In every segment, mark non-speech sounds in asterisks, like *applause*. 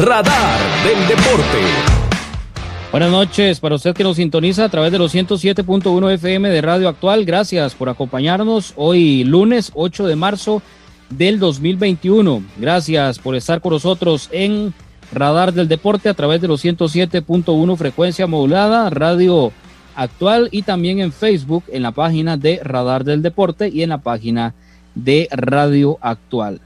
Radar del Deporte. Buenas noches para usted que nos sintoniza a través de los 107.1 FM de Radio Actual. Gracias por acompañarnos hoy lunes 8 de marzo del 2021. Gracias por estar con nosotros en Radar del Deporte a través de los 107.1 frecuencia modulada, Radio Actual y también en Facebook en la página de Radar del Deporte y en la página de Radio Actual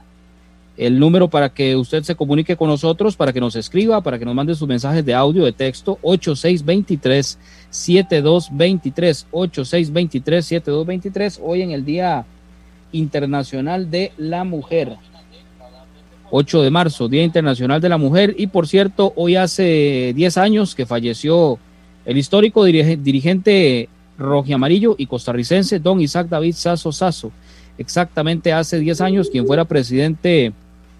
el número para que usted se comunique con nosotros, para que nos escriba, para que nos mande sus mensajes de audio, de texto, 8623-7223, 8623-7223, hoy en el Día Internacional de la Mujer. 8 de marzo, Día Internacional de la Mujer. Y por cierto, hoy hace 10 años que falleció el histórico dirigente rojiamarillo y costarricense, don Isaac David Sasso Sasso. Exactamente hace 10 años, quien fuera presidente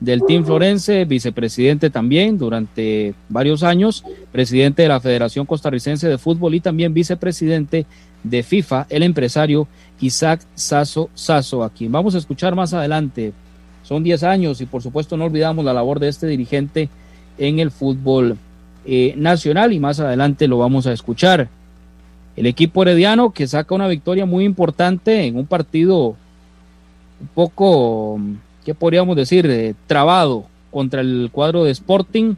del Team Florense, vicepresidente también durante varios años, presidente de la Federación Costarricense de Fútbol y también vicepresidente de FIFA, el empresario Isaac Sasso Sasso, a quien vamos a escuchar más adelante. Son 10 años y por supuesto no olvidamos la labor de este dirigente en el fútbol eh, nacional y más adelante lo vamos a escuchar. El equipo herediano que saca una victoria muy importante en un partido un poco ¿qué podríamos decir? Eh, trabado contra el cuadro de Sporting.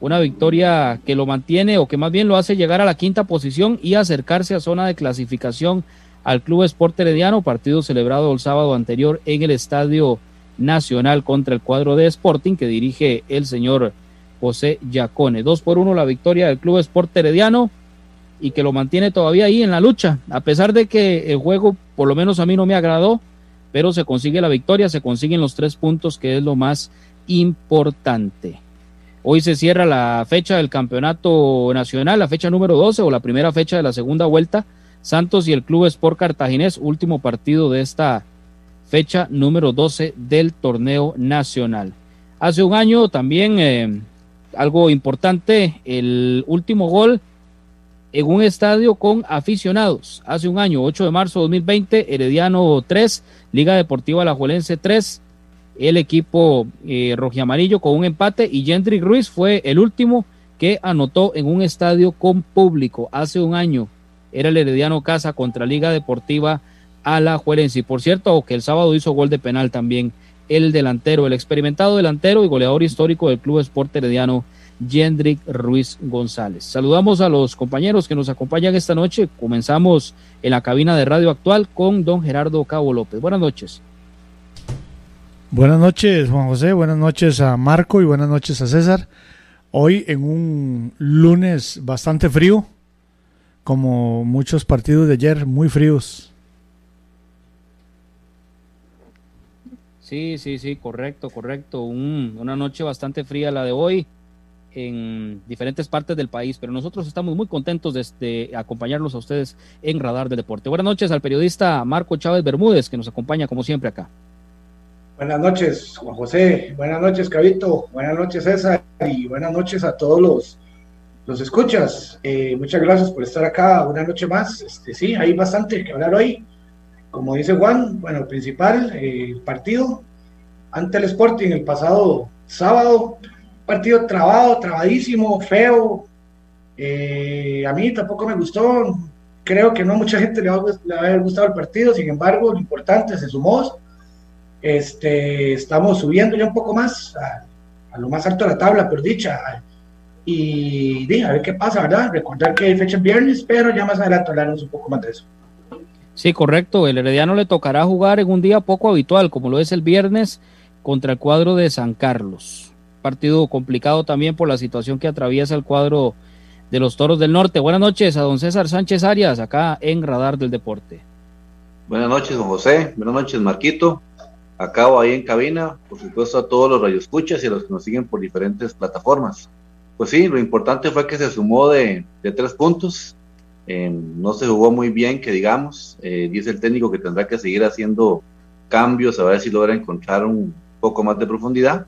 Una victoria que lo mantiene o que más bien lo hace llegar a la quinta posición y acercarse a zona de clasificación al Club Sport Herediano, partido celebrado el sábado anterior en el Estadio Nacional contra el cuadro de Sporting que dirige el señor José Yacone. Dos por uno la victoria del Club Sport Herediano y que lo mantiene todavía ahí en la lucha, a pesar de que el juego por lo menos a mí no me agradó, pero se consigue la victoria, se consiguen los tres puntos, que es lo más importante. Hoy se cierra la fecha del campeonato nacional, la fecha número 12 o la primera fecha de la segunda vuelta. Santos y el Club Sport Cartaginés, último partido de esta fecha número 12 del torneo nacional. Hace un año también eh, algo importante, el último gol en un estadio con aficionados. Hace un año, 8 de marzo de 2020, Herediano 3, Liga Deportiva Alajuelense 3, el equipo eh, rojiamarillo con un empate y Jendrik Ruiz fue el último que anotó en un estadio con público hace un año. Era el Herediano Casa contra Liga Deportiva Alajuelense. Y por cierto, que el sábado hizo gol de penal también el delantero, el experimentado delantero y goleador histórico del Club Sport Herediano Yendrick Ruiz González. Saludamos a los compañeros que nos acompañan esta noche. Comenzamos en la cabina de Radio Actual con don Gerardo Cabo López. Buenas noches. Buenas noches, Juan José. Buenas noches a Marco y buenas noches a César. Hoy en un lunes bastante frío, como muchos partidos de ayer, muy fríos. Sí, sí, sí, correcto, correcto. una noche bastante fría la de hoy en diferentes partes del país, pero nosotros estamos muy contentos de, este, acompañarlos a ustedes en Radar del Deporte. Buenas noches al periodista Marco Chávez Bermúdez, que nos acompaña como siempre acá. Buenas noches, Juan José. Buenas noches, Cabito. Buenas noches, César. Y buenas noches a todos los, los escuchas. Eh, muchas gracias por estar acá una noche más. Este, sí, hay bastante que hablar hoy. Como dice Juan, bueno, el principal eh, partido ante el Sporting el pasado sábado partido trabado, trabadísimo, feo. Eh, a mí tampoco me gustó. Creo que no mucha gente le va, a haber gustado el partido. Sin embargo, lo importante se sumó. Este, estamos subiendo ya un poco más a, lo más alto de la tabla, por dicha. Y dije, a ver qué pasa, ¿verdad? Recordar que hay fecha viernes, pero ya más adelante hablaremos un poco más de eso. Sí, correcto. El Herediano le tocará jugar en un día poco habitual, como lo es el viernes, contra el cuadro de San Carlos partido complicado también por la situación que atraviesa el cuadro de los Toros del Norte. Buenas noches a don César Sánchez Arias, acá en Radar del Deporte. Buenas noches, don José. Buenas noches, Marquito. a cabo ahí en cabina, por supuesto a todos los radioescuchas y a los que nos siguen por diferentes plataformas. Pues sí, lo importante fue que se sumó de, tres puntos, eh, no se jugó muy bien, que digamos, eh, dice el técnico que tendrá que seguir haciendo cambios a ver si logra encontrar un poco más de profundidad.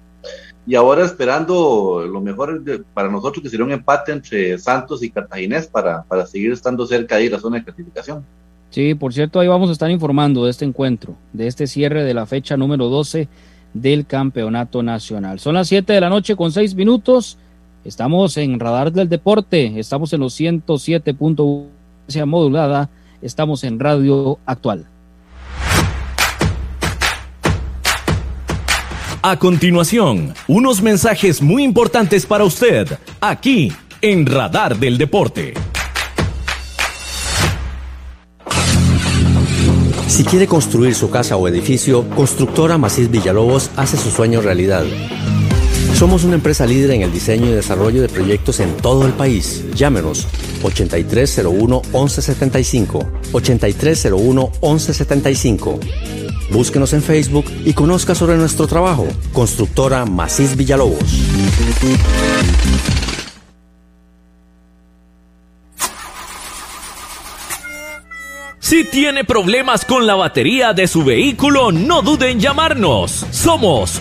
Y ahora esperando lo mejor para nosotros, que sería un empate entre Santos y Cartaginés para, para seguir estando cerca de la zona de clasificación. Sí, por cierto, ahí vamos a estar informando de este encuentro, de este cierre de la fecha número 12 del Campeonato Nacional. Son las 7 de la noche con 6 minutos. Estamos en Radar del Deporte, estamos en los 107.1 modulada, estamos en Radio Actual. A continuación, unos mensajes muy importantes para usted, aquí en Radar del Deporte. Si quiere construir su casa o edificio, Constructora Macís Villalobos hace su sueño realidad. Somos una empresa líder en el diseño y desarrollo de proyectos en todo el país. Llámenos 8301-1175. 8301-1175. Búsquenos en Facebook y conozca sobre nuestro trabajo. Constructora Macís Villalobos. Si tiene problemas con la batería de su vehículo, no dude en llamarnos. Somos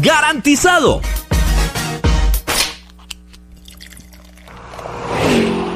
¡Garantizado!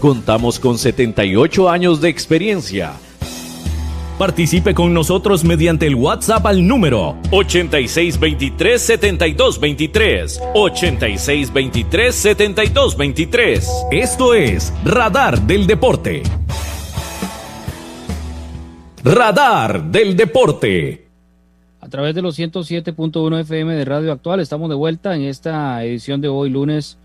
Contamos con 78 años de experiencia. Participe con nosotros mediante el WhatsApp al número 8623-7223. 8623-7223. Esto es Radar del Deporte. Radar del Deporte. A través de los 107.1 FM de Radio Actual estamos de vuelta en esta edición de hoy lunes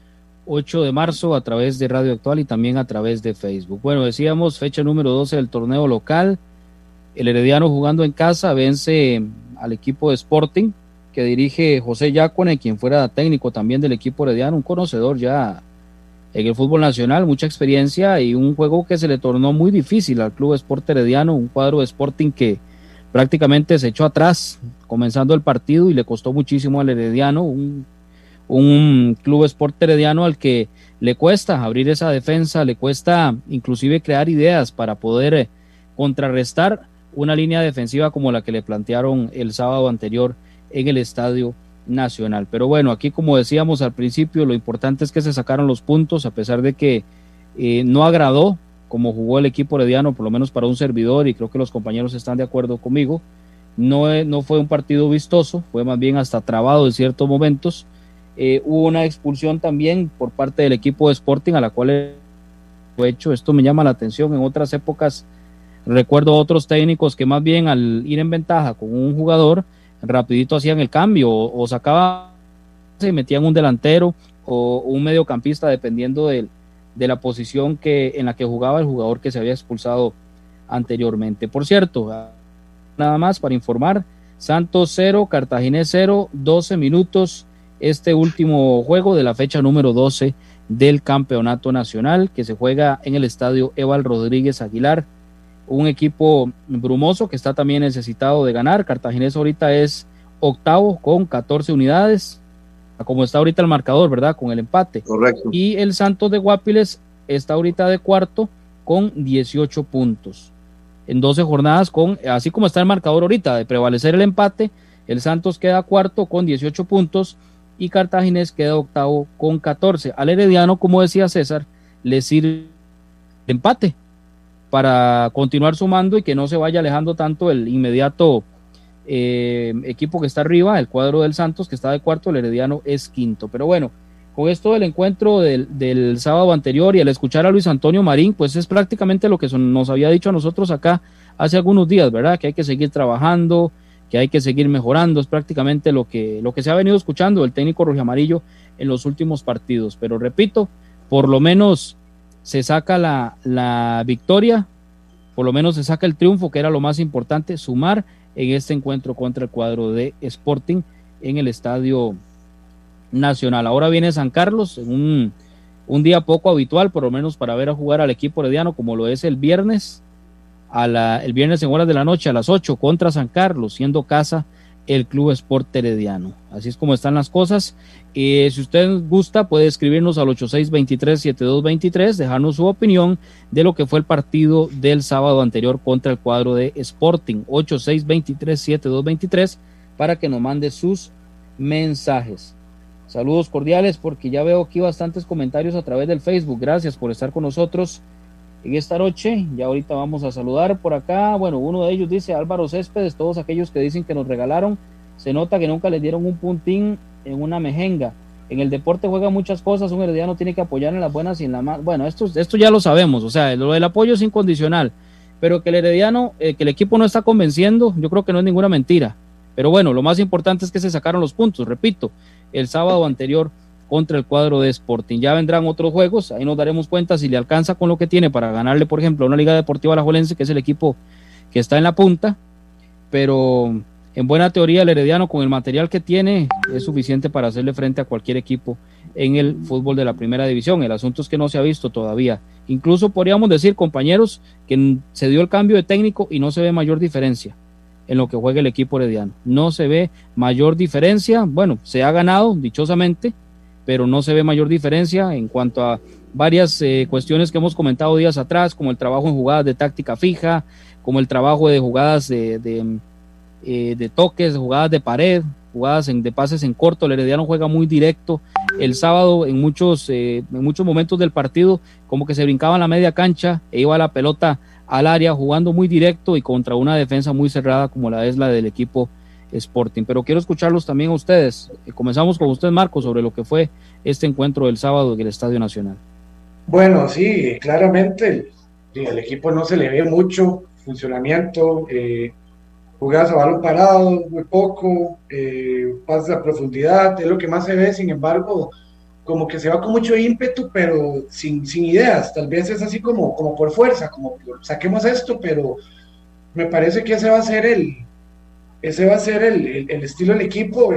8 de marzo a través de Radio Actual y también a través de Facebook. Bueno, decíamos fecha número 12 del torneo local. El Herediano jugando en casa vence al equipo de Sporting que dirige José Yacone, quien fuera técnico también del equipo Herediano, un conocedor ya en el fútbol nacional, mucha experiencia y un juego que se le tornó muy difícil al Club Sport Herediano, un cuadro de Sporting que prácticamente se echó atrás comenzando el partido y le costó muchísimo al Herediano, un, un Club Sport Herediano al que le cuesta abrir esa defensa, le cuesta inclusive crear ideas para poder eh, contrarrestar una línea defensiva como la que le plantearon el sábado anterior en el Estadio Nacional. Pero bueno, aquí como decíamos al principio, lo importante es que se sacaron los puntos, a pesar de que eh, no agradó como jugó el equipo herediano, por lo menos para un servidor, y creo que los compañeros están de acuerdo conmigo. No, no fue un partido vistoso, fue más bien hasta trabado en ciertos momentos. Eh, hubo una expulsión también por parte del equipo de Sporting, a la cual fue hecho. Esto me llama la atención. En otras épocas recuerdo otros técnicos que más bien al ir en ventaja con un jugador, rapidito hacían el cambio o, sacaban y metían un delantero o un mediocampista dependiendo de, de la posición que, en la que jugaba el jugador que se había expulsado anteriormente. Por cierto, nada más para informar, Santos 0, Cartaginés 0, 12 minutos este último juego de la fecha número 12 del Campeonato Nacional que se juega en el estadio Eval Rodríguez Aguilar. Un equipo brumoso que está también necesitado de ganar. Cartaginés ahorita es octavo con 14 unidades, como está ahorita el marcador, ¿verdad? Con el empate. Correcto. Y el Santos de Guapiles está ahorita de cuarto con 18 puntos. En 12 jornadas, con, así como está el marcador ahorita, de prevalecer el empate, el Santos queda cuarto con 18 puntos y Cartaginés queda octavo con 14. Al Herediano, como decía César, le sirve empate para continuar sumando y que no se vaya alejando tanto el inmediato eh, equipo que está arriba, el cuadro del Santos, que está de cuarto, el Herediano es quinto. Pero bueno, con esto del encuentro del, del sábado anterior y al escuchar a Luis Antonio Marín, pues es prácticamente lo que nos había dicho a nosotros acá hace algunos días, ¿verdad? Que hay que seguir trabajando, que hay que seguir mejorando, es prácticamente lo que, lo que se ha venido escuchando del técnico rojo amarillo en los últimos partidos. Pero repito, por lo menos se saca la, la victoria, por lo menos se saca el triunfo, que era lo más importante, sumar en este encuentro contra el cuadro de Sporting en el Estadio Nacional. Ahora viene San Carlos, en un, un día poco habitual, por lo menos para ver a jugar al equipo herediano, como lo es el viernes el viernes en horas de la noche a las 8 contra San Carlos, siendo casa el Club Sport Herediano. Así es como están las cosas. Eh, si usted gusta, puede escribirnos al 8623-7223, dejarnos su opinión de lo que fue el partido del sábado anterior contra el cuadro de Sporting. 8623-7223 para que nos mande sus mensajes. Saludos cordiales porque ya veo aquí bastantes comentarios a través del Facebook. Gracias por estar con nosotros en esta noche. Ya ahorita vamos a saludar por acá. Bueno, uno de ellos dice Álvaro Céspedes, todos aquellos que dicen que nos regalaron, se nota que nunca les dieron un puntín en una mejenga. En el deporte juega muchas cosas, un herediano tiene que apoyar en las buenas y en las más. Bueno, esto, esto ya lo sabemos, o sea, lo del apoyo es incondicional, pero que el herediano, eh, que el equipo no está convenciendo, yo creo que no es ninguna mentira. Pero bueno, lo más importante es que se sacaron los puntos, repito, el sábado anterior contra el cuadro de Sporting. Ya vendrán otros juegos, ahí nos daremos cuenta si le alcanza con lo que tiene para ganarle, por ejemplo, a una Liga Deportiva Alajuelense, que es el equipo que está en la punta, pero en buena teoría el Herediano con el material que tiene es suficiente para hacerle frente a cualquier equipo en el fútbol de la primera división. El asunto es que no se ha visto todavía. Incluso podríamos decir, compañeros, que se dio el cambio de técnico y no se ve mayor diferencia en lo que juega el equipo herediano. No se ve mayor diferencia. Bueno, se ha ganado, dichosamente, pero no se ve mayor diferencia en cuanto a varias eh, cuestiones que hemos comentado días atrás, como el trabajo en jugadas de táctica fija, como el trabajo de jugadas de, de, eh, toques, jugadas de pared, jugadas en, de pases en corto. El Herediano juega muy directo. El sábado, en muchos, eh, en muchos momentos del partido, como que se brincaba en la media cancha e iba la pelota al área, jugando muy directo y contra una defensa muy cerrada, como la es la del equipo Sporting. Pero quiero escucharlos también a ustedes. Eh, comenzamos con usted, Marco, sobre lo que fue este encuentro del sábado en el Estadio Nacional. Bueno, sí, claramente el, equipo no se le ve mucho funcionamiento, eh, jugadas a balón parado, muy poco, eh, pases a profundidad, es lo que más se ve, sin embargo, como que se va con mucho ímpetu, pero sin, sin ideas, tal vez es así como, como por fuerza, como saquemos esto, pero me parece que ese va a ser el, ese va a ser el, el, estilo del equipo,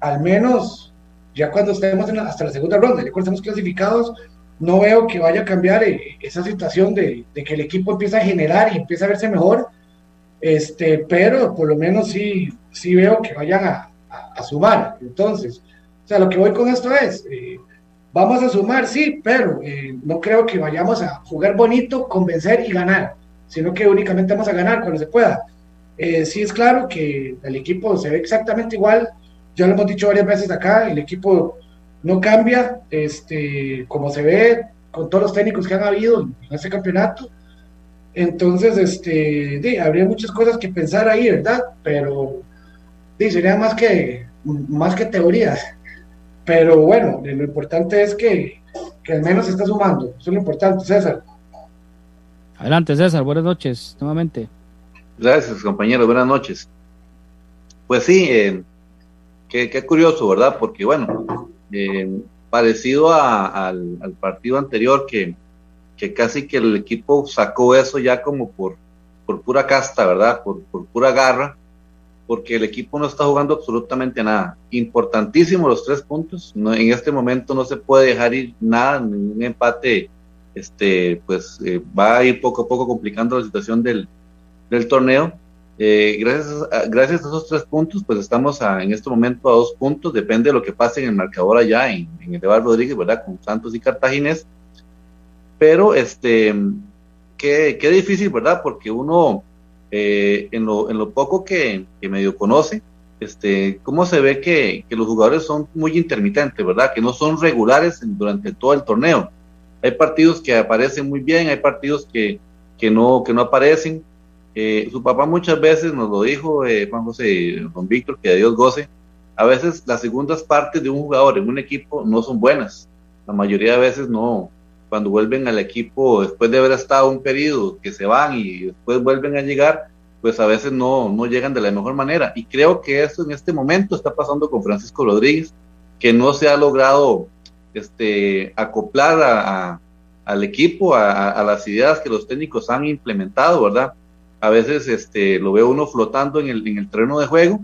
al menos ya cuando estemos hasta la segunda ronda, ya cuando estemos clasificados, no veo que vaya a cambiar eh, esa situación de, que el equipo empieza a generar y empieza a verse mejor, este, pero por lo menos sí, sí veo que vayan a, sumar. Entonces, o sea, lo que voy con esto es, eh, vamos a sumar, sí, pero eh, no creo que vayamos a jugar bonito, convencer y ganar, sino que únicamente vamos a ganar cuando se pueda. Sí es claro que el equipo se ve exactamente igual, ya lo hemos dicho varias veces acá, el equipo no cambia, este, como se ve con todos los técnicos que han habido en este campeonato. Entonces, este, habría muchas cosas que pensar ahí, ¿verdad? Pero sí, sería más que, más que teorías. Pero bueno, lo importante es que, que al menos se está sumando. Eso es lo importante, César. Adelante, César. Buenas noches, nuevamente. Gracias, compañero. Buenas noches. Pues sí, eh, qué, qué, curioso, ¿verdad? Porque, bueno, eh, parecido al, partido anterior que, que, casi que el equipo sacó eso ya como por, por pura casta, ¿verdad? Por, por pura garra, porque el equipo no está jugando absolutamente nada. Importantísimo los tres puntos. No, en este momento no se puede dejar ir nada, ningún empate, este, pues eh, va a ir poco a poco complicando la situación del, del torneo. Eh, gracias, a, gracias a esos tres puntos, pues estamos en este momento a dos puntos, depende de lo que pase en el marcador allá en, el de Rodríguez, ¿verdad? Con Santos y Cartaginés. Pero, este, qué, qué difícil, ¿verdad? Porque uno, eh, en, lo, en lo poco que, que, medio conoce, este, cómo se ve que, que, los jugadores son muy intermitentes, ¿verdad? Que no son regulares durante todo el torneo. Hay partidos que aparecen muy bien, hay partidos que, que, no, que no aparecen eh, su papá muchas veces nos lo dijo, eh, Juan José, don Víctor, que a Dios goce. A veces las segundas partes de un jugador en un equipo no son buenas. La mayoría de veces no. Cuando vuelven al equipo, después de haber estado un periodo que se van y después vuelven a llegar, pues a veces no, no llegan de la mejor manera. Y creo que eso en este momento está pasando con Francisco Rodríguez, que no se ha logrado este, acoplar al equipo, a, a las ideas que los técnicos han implementado, ¿verdad? A veces este, lo veo uno flotando en el, en el terreno de juego.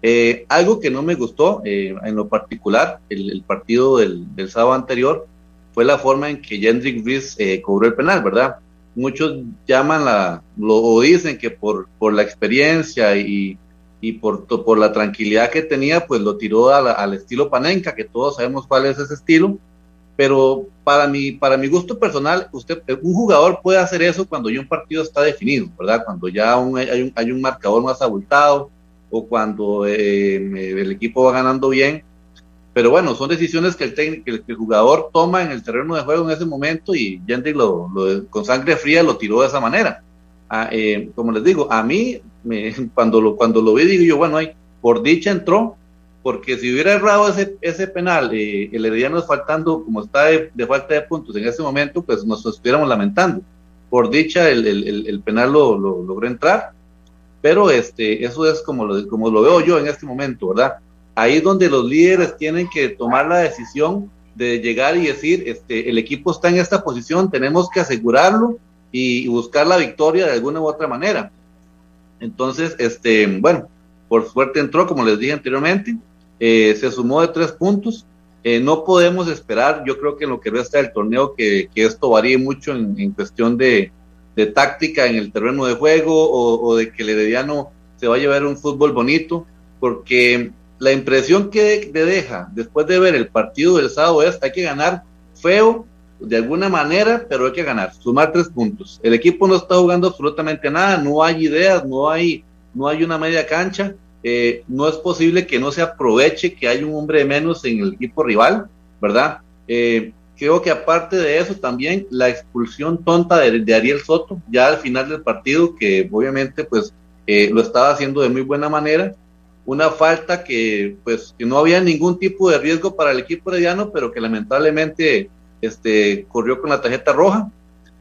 Eh, algo que no me gustó eh, en lo particular, el, partido del, sábado anterior, fue la forma en que Jendrik Ries eh, cobró el penal, ¿verdad? Muchos llaman la, lo o dicen que por, por la experiencia y, y por, por la tranquilidad que tenía, pues lo tiró al estilo Panenka, que todos sabemos cuál es ese estilo, pero para mi, para mi gusto personal, usted, un jugador puede hacer eso cuando ya un partido está definido, ¿verdad? Cuando ya hay, un, hay, un, marcador más abultado o cuando eh, el equipo va ganando bien. Pero bueno, son decisiones que el, técnico, que el, jugador toma en el terreno de juego en ese momento y Jendrik lo, con sangre fría lo tiró de esa manera. Ah, eh, como les digo, a mí, me, *laughs* cuando, lo, cuando lo vi, digo yo, bueno, ahí, por dicha entró, porque si hubiera errado ese, ese penal, eh, el Herediano faltando, como está de, falta de puntos en ese momento, pues nos estuviéramos lamentando. Por dicha, el, el, el penal lo, lo, logró entrar, pero este, eso es como lo, como lo veo yo en este momento, ¿verdad? Ahí es donde los líderes tienen que tomar la decisión de llegar y decir, este, el equipo está en esta posición, tenemos que asegurarlo y, y buscar la victoria de alguna u otra manera. Entonces, este, bueno, por suerte entró, como les dije anteriormente, eh, se sumó de tres puntos. Eh, no podemos esperar, yo creo que en lo que resta del torneo, que, esto varíe mucho en, cuestión de, táctica en el terreno de juego o, de que el Herediano se va a llevar un fútbol bonito, porque la impresión que le deja después de ver el partido del sábado es hay que ganar feo de alguna manera, pero hay que ganar, sumar tres puntos. El equipo no está jugando absolutamente nada, no hay ideas, no hay, no hay una media cancha eh, no es posible que no se aproveche que hay un hombre de menos en el equipo rival, ¿verdad? Eh, creo que aparte de eso también la expulsión tonta de, Ariel Soto, ya al final del partido, que obviamente pues eh, lo estaba haciendo de muy buena manera, una falta que pues que no había ningún tipo de riesgo para el equipo herediano, pero que lamentablemente este, corrió con la tarjeta roja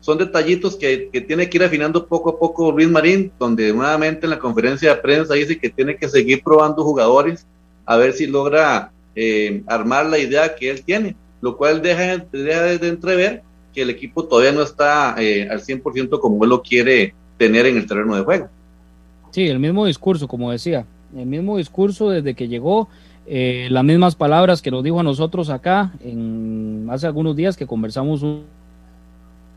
son detallitos que, tiene que ir afinando poco a poco Luis Marín, donde nuevamente en la conferencia de prensa dice que tiene que seguir probando jugadores a ver si logra eh, armar la idea que él tiene, lo cual deja, de entrever que el equipo todavía no está eh, al 100% como él lo quiere tener en el terreno de juego. Sí, el mismo discurso, como decía, el mismo discurso desde que llegó, eh, las mismas palabras que nos dijo a nosotros acá en hace algunos días que conversamos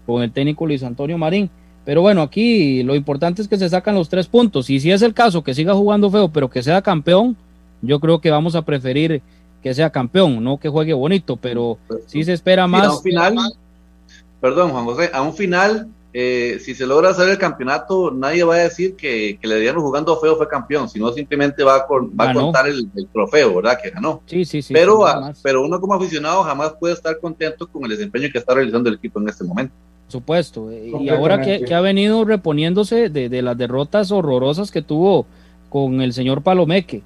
con el técnico Luis Antonio Marín. Pero bueno, aquí lo importante es que se sacan los tres puntos. Y si es el caso que siga jugando feo, pero que sea campeón, yo creo que vamos a preferir que sea campeón, no que juegue bonito, pero si se espera más. a un final, perdón, Juan José, a un final, eh, si se logra hacer el campeonato, nadie va a decir que, que le dieron jugando feo fue campeón, sino simplemente va a, va a contar el, trofeo, ¿verdad? Que ganó. Sí, sí, sí. Pero, pero uno como aficionado jamás puede estar contento con el desempeño que está realizando el equipo en este momento. Supuesto, y ahora que, que, ha venido reponiéndose de, de las derrotas horrorosas que tuvo con el señor Palomeque.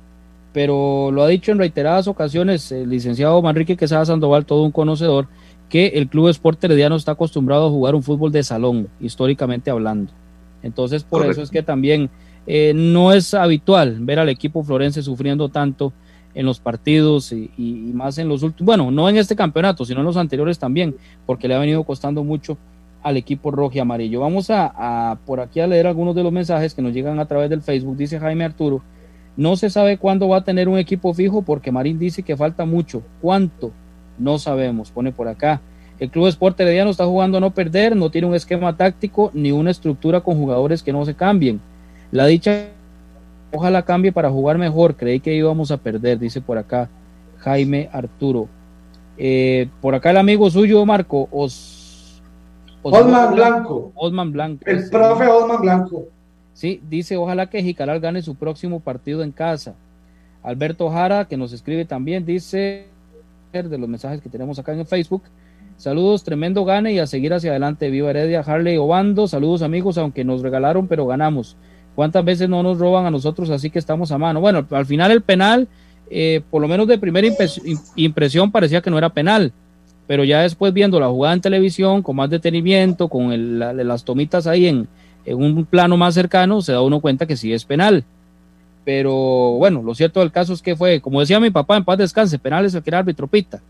Pero lo ha dicho en reiteradas ocasiones el licenciado Manrique Quesada Sandoval, todo un conocedor, que el Club Sport Herediano está acostumbrado a jugar un fútbol de salón, históricamente hablando. Entonces, por eso es que también eh, no es habitual ver al equipo florense sufriendo tanto en los partidos y, más en los últimos, bueno, no en este campeonato, sino en los anteriores también, porque le ha venido costando mucho al equipo rojo y amarillo. Vamos a, por aquí a leer algunos de los mensajes que nos llegan a través del Facebook. Dice Jaime Arturo, no se sabe cuándo va a tener un equipo fijo porque Marín dice que falta mucho. ¿Cuánto? No sabemos, pone por acá. El Club Sport Herediano está jugando a no perder, no tiene un esquema táctico ni una estructura con jugadores que no se cambien. La dicha, ojalá cambie para jugar mejor. Creí que íbamos a perder, dice por acá Jaime Arturo. Eh, por acá el amigo suyo, Marco, Os, Osman Blanco. Osman Blanco. El profe Osman Blanco. Sí, dice, ojalá que Jicaral gane su próximo partido en casa. Alberto Jara, que nos escribe también, dice, de los mensajes que tenemos acá en el Facebook, saludos, tremendo gane y a seguir hacia adelante. Viva Heredia, Harley Obando, saludos amigos, aunque nos regalaron, pero ganamos. ¿Cuántas veces no nos roban a nosotros así que estamos a mano? Bueno, al final el penal, eh, por lo menos de primera impresión, parecía que no era penal, pero ya después viendo la jugada en televisión, con más detenimiento, con las tomitas ahí en, en un plano más cercano se da uno cuenta que sí es penal. Pero bueno, lo cierto del caso es que fue, como decía mi papá, en paz descanse, penal es el que era árbitro pita.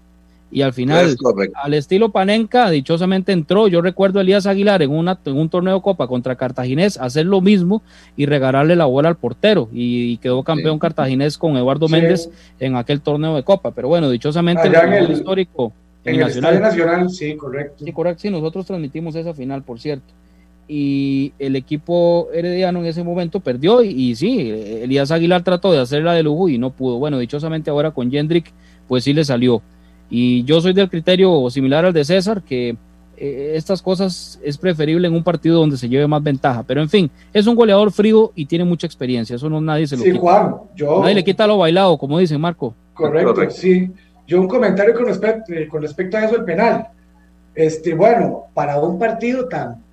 Y al final, al estilo Panenka, dichosamente entró. Yo recuerdo a Elías Aguilar en, una, en un torneo de Copa contra Cartaginés hacer lo mismo y regalarle la bola al portero. Y, quedó campeón Cartaginés con Eduardo Méndez en aquel torneo de Copa. Pero bueno, dichosamente el, histórico. En, el Nacional. Nacional, sí, correcto. Sí, correcto. Sí, nosotros transmitimos esa final, por cierto y el equipo herediano en ese momento perdió y, sí, Elías Aguilar trató de hacerla de lujo y no pudo. Bueno, dichosamente ahora con Jendrik pues sí le salió. Y yo soy del criterio similar al de César, que eh, estas cosas es preferible en un partido donde se lleve más ventaja. Pero en fin, es un goleador frío y tiene mucha experiencia, eso no nadie se lo sí, Juan, yo... Nadie le quita lo bailado, como dice Marco. Correcto, sí. Yo un comentario con respecto, eh, con respecto a eso del penal. Este, bueno, para un partido tan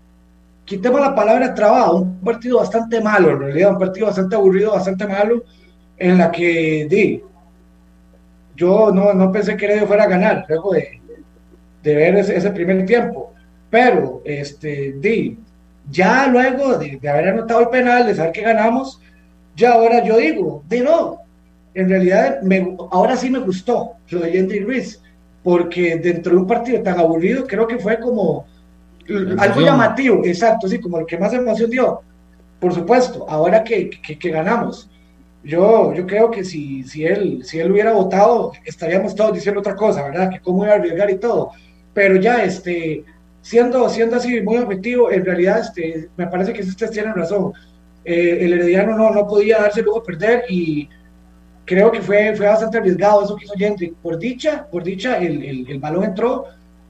quitemos la palabra trabajo, un partido bastante malo, en realidad, un partido bastante aburrido, bastante malo, en la que di, yo no, no pensé que Heredia fuera a ganar luego de, de ver ese, primer tiempo, pero este, di, ya luego de, haber anotado el penal, de saber que ganamos, ya ahora yo digo, di no, en realidad me, ahora sí me gustó lo de Andy Ruiz, porque dentro de un partido tan aburrido creo que fue como algo llamativo, exacto, sí, como el que más emoción dio. Por supuesto, ahora que, que, ganamos, yo, yo creo que si, si, él, si él hubiera votado, estaríamos todos diciendo otra cosa, ¿verdad? Que cómo iba a arriesgar y todo. Pero ya, este, siendo, siendo así muy objetivo, en realidad, este, me parece que ustedes tienen razón. Eh, el Herediano no, no podía darse luego a perder y creo que fue, fue bastante arriesgado eso que hizo Gentry. Por dicha, por dicha, el, el, el balón entró,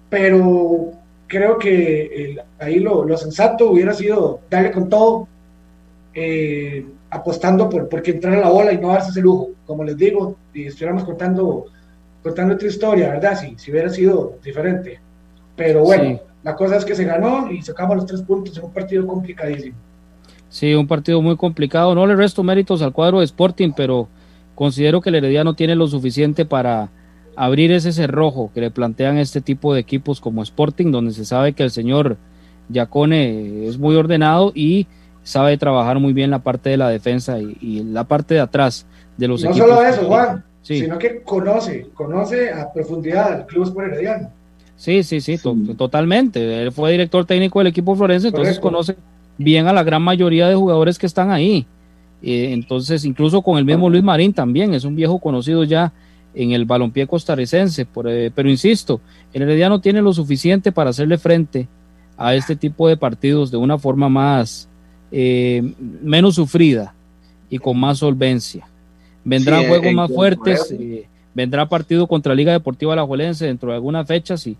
pero creo que ahí lo, lo, sensato hubiera sido darle con todo, eh, apostando por, por que entrara la bola y no darse ese lujo. Como les digo, y estuviéramos contando, contando otra historia, ¿verdad? Si, si hubiera sido diferente. Pero bueno, la cosa es que se ganó y sacamos los tres puntos en un partido complicadísimo. Sí, un partido muy complicado. No le resto méritos al cuadro de Sporting, pero considero que el Herediano tiene lo suficiente para abrir ese cerrojo que le plantean este tipo de equipos como Sporting, donde se sabe que el señor Yacone es muy ordenado y sabe trabajar muy bien la parte de la defensa y, la parte de atrás de los equipos. No solo eso, Juan, sino que conoce, conoce a profundidad al Club Sport Herediano. Sí, sí, sí, totalmente. Él fue director técnico del equipo Florense, entonces conoce bien a la gran mayoría de jugadores que están ahí. Eh, entonces, incluso con el mismo Luis Marín también, es un viejo conocido ya en el balompié costarricense. Eh, pero insisto, el Herediano tiene lo suficiente para hacerle frente a este tipo de partidos de una forma más eh, menos sufrida y con más solvencia. Vendrán juegos más fuertes, eh, vendrá partido contra Liga Deportiva Alajuelense dentro de algunas fechas y,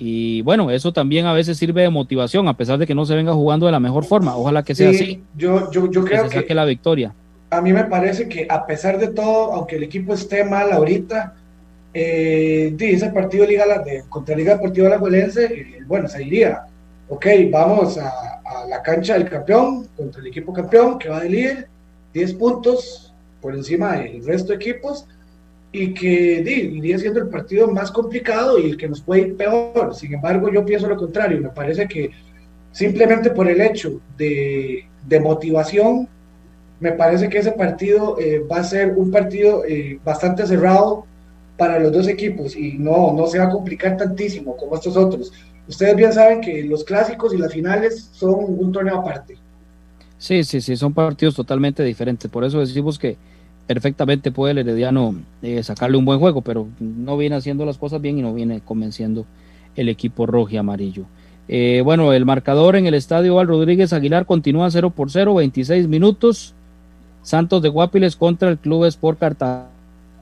y bueno, eso también a veces sirve de motivación, a pesar de que no se venga jugando de la mejor forma. Ojalá que sea así. Yo, yo, yo creo que, la victoria. A mí me parece que a pesar de todo, aunque el equipo esté mal ahorita, eh, ese partido Liga, de, contra Liga Deportiva La eh, bueno, se diría, ok, vamos a, la cancha del campeón, contra el equipo campeón que va de líder, 10 puntos por encima del resto de equipos, y que iría siendo el partido más complicado y el que nos puede ir peor. Sin embargo, yo pienso lo contrario. Me parece que simplemente por el hecho de, motivación, me parece que ese partido eh, va a ser un partido eh, bastante cerrado para los dos equipos y no, no se va a complicar tantísimo como estos otros. Ustedes bien saben que los clásicos y las finales son un torneo aparte. Sí, sí, sí, son partidos totalmente diferentes. Por eso decimos que perfectamente puede el Herediano eh, sacarle un buen juego, pero no viene haciendo las cosas bien y no viene convenciendo el equipo rojo y amarillo. Eh, bueno, el marcador en el estadio Val Rodríguez Aguilar continúa 0 por 0, 26 minutos. Santos de Guapiles contra el Club Sport Cartagena.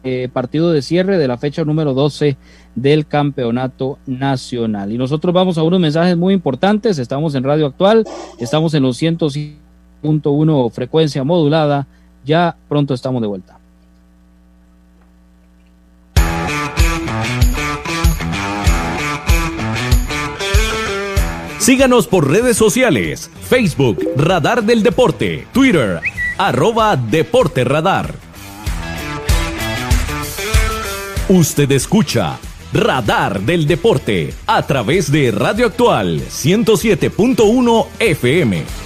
Eh, partido de cierre de la fecha número 12 del campeonato nacional. Y nosotros vamos a unos mensajes muy importantes. Estamos en Radio Actual, estamos en los 105.1 frecuencia modulada ya pronto estamos de vuelta. Síganos por redes sociales, Facebook, Radar del Deporte, Twitter, arroba Deporte Radar. Usted escucha Radar del Deporte a través de Radio Actual 107.1 FM.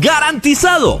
¡Garantizado!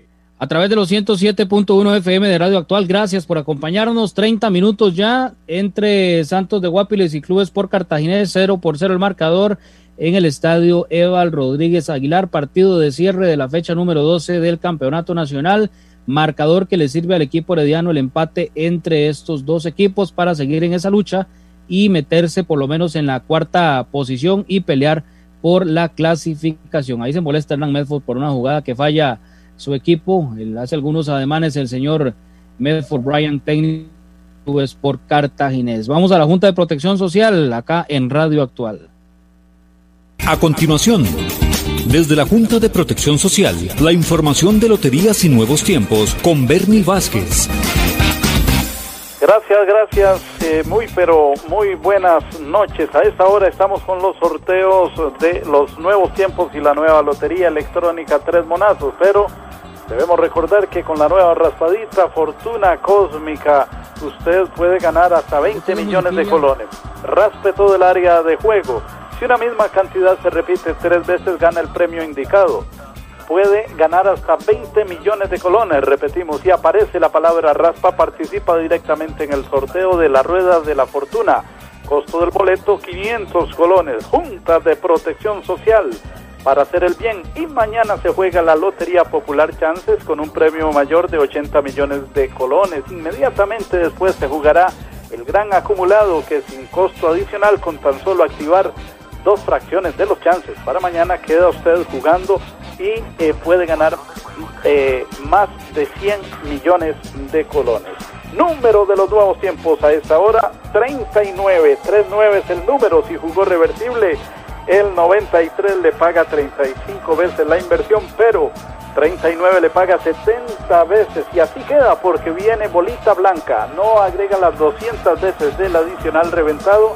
a través de los 107.1 FM de Radio Actual. Gracias por acompañarnos. 30 minutos ya entre Santos de Guapiles y Clubes por Cartaginés, 0 por 0 el marcador en el estadio Eval Rodríguez Aguilar, partido de cierre de la fecha número 12 del Campeonato Nacional. Marcador que le sirve al equipo herediano el empate entre estos dos equipos para seguir en esa lucha y meterse por lo menos en la cuarta posición y pelear por la clasificación. Ahí se molesta Hernán Medford por una jugada que falla su equipo. Hace algunos ademanes el señor Medford Bryan, técnico por Cartaginés. Vamos a la Junta de Protección Social acá en Radio Actual. A continuación, desde la Junta de Protección Social, la información de Loterías y Nuevos Tiempos con Bernie Vázquez. Gracias, gracias. Eh, muy, pero muy buenas noches. A esta hora estamos con los sorteos de los nuevos tiempos y la nueva Lotería Electrónica Tres Monazos, pero Debemos recordar que con la nueva raspadita Fortuna Cósmica usted puede ganar hasta 20 millones de colones. Raspe todo el área de juego. Si una misma cantidad se repite tres veces, gana el premio indicado. Puede ganar hasta 20 millones de colones, repetimos, si aparece la palabra raspa, participa directamente en el sorteo de la rueda de la fortuna. Costo del boleto 500 colones. Junta de Protección Social para hacer el bien. Y mañana se juega la Lotería Popular Chances con un premio mayor de 80 millones de colones. Inmediatamente después se jugará el gran acumulado que sin costo adicional con tan solo activar dos fracciones de los chances. Para mañana queda usted jugando y eh, puede ganar eh, más de 100 millones de colones. Número de los nuevos tiempos a esta hora, 39. 39 es el número si jugó reversible el 93 le paga 35 veces la inversión, pero 39 le paga 70 veces y así queda porque viene bolita blanca, no agrega las 200 veces del adicional reventado,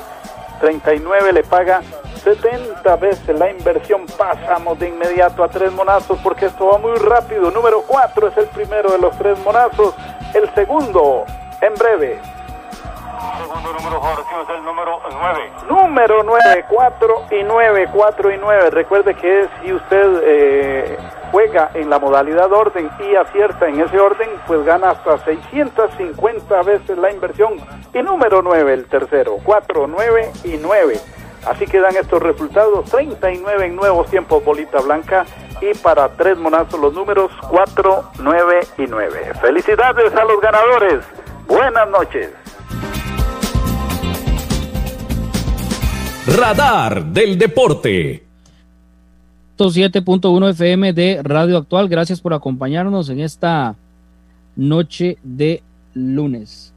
39 le paga 70 veces la inversión, pasamos de inmediato a tres monazos porque esto va muy rápido, número 4 es el primero de los tres monazos, el segundo en breve, Segundo número, Jorge, es el número 9. Número 9, 4 y 9, 4 y 9. Recuerde que si usted eh, juega en la modalidad orden y acierta en ese orden, pues gana hasta 650 veces la inversión. Y número 9, el tercero, 4, 9 y 9. Así quedan estos resultados, 39 en nuevos tiempos bolita blanca y para tres monazos los números 4, 9 y 9. Felicidades a los ganadores. Buenas noches. Radar del Deporte. 7.1 FM de Radio Actual. Gracias por acompañarnos en esta noche de lunes.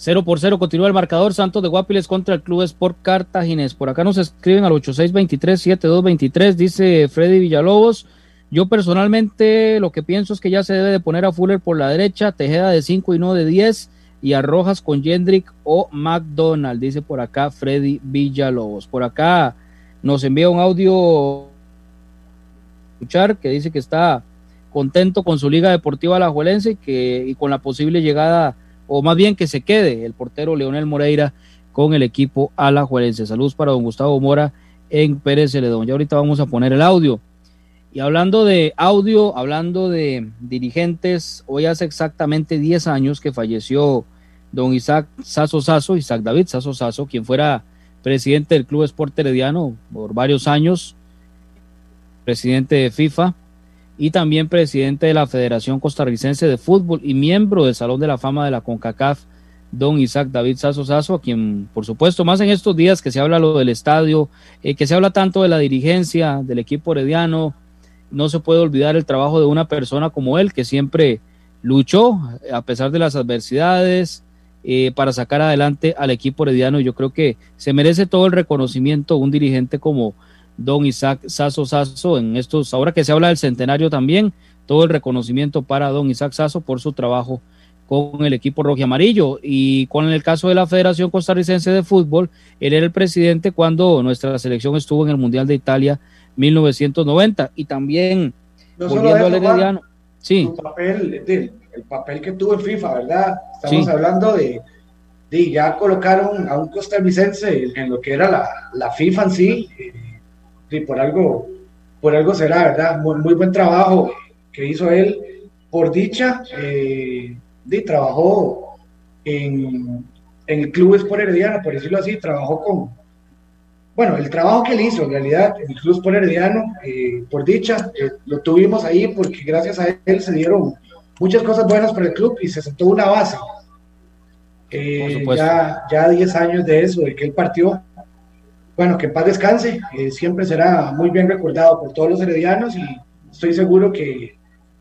0 por 0 continúa el marcador Santos de Guapiles contra el Club Sport Cartaginés. Por acá nos escriben al 8623-7223, dice Freddy Villalobos. Yo personalmente lo que pienso es que ya se debe de poner a Fuller por la derecha, Tejeda de 5 y no de 10 y a Rojas con Jendrick o McDonald, dice por acá Freddy Villalobos. Por acá nos envía un audio escuchar que dice que está contento con su liga deportiva alajuelense y que y con la posible llegada o más bien que se quede el portero Leonel Moreira con el equipo alajuelense. Saludos para don Gustavo Mora en Pérez Celedón. Ya ahorita vamos a poner el audio. Y hablando de audio, hablando de dirigentes, hoy hace exactamente 10 años que falleció don Isaac Sasso Sasso, Isaac David Sasso Sasso, quien fuera presidente del Club Sport Herediano por varios años, presidente de FIFA y también presidente de la Federación Costarricense de Fútbol y miembro del Salón de la Fama de la CONCACAF don Isaac David Sazo Sazo, a quien, por supuesto, más en estos días que se habla lo del estadio, eh, que se habla tanto de la dirigencia del equipo herediano, no se puede olvidar el trabajo de una persona como él, que siempre luchó a pesar de las adversidades eh, para sacar adelante al equipo herediano. Yo creo que se merece todo el reconocimiento un dirigente como don Isaac Sazo Sazo en estos, ahora que se habla del centenario también, todo el reconocimiento para don Isaac Sazo por su trabajo con el equipo rojo y amarillo. Y con el caso de la Federación Costarricense de Fútbol, él era el presidente cuando nuestra selección estuvo en el Mundial de Italia 1990. Y también, volviendo al Herediano, sí. Papel, el, papel que tuvo en FIFA, ¿verdad? Estamos hablando de, de, ya colocaron a un costarricense en lo que era la, la FIFA en sí, eh, y por algo, por algo será, ¿verdad? Muy, muy buen trabajo que hizo él. Por dicha, eh, trabajó en, en el Club Sport Herediano, por decirlo así, trabajó con, bueno, el trabajo que él hizo en realidad en el Club Sport Herediano, eh, por dicha, eh, lo tuvimos ahí porque gracias a él se dieron muchas cosas buenas para el club y se sentó una base. Eh, ya, ya 10 años de eso, de que él partió. Bueno, que paz descanse, siempre será muy bien recordado por todos los heredianos y estoy seguro que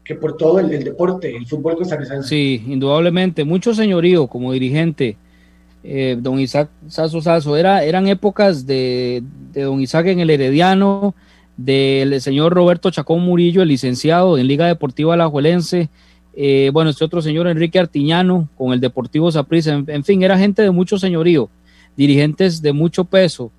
que por todo el, deporte, el fútbol costarricense. Sí, indudablemente, mucho señorío como dirigente. Eh, don Isaac Sazo Sazo, era, eran épocas de, don Isaac en el Herediano, del señor Roberto Chacón Murillo, el licenciado en Liga Deportiva Alajuelense, eh, bueno, este otro señor Enrique Artiñano con el Deportivo Saprissa, en, fin, era gente de mucho señorío, dirigentes de mucho peso.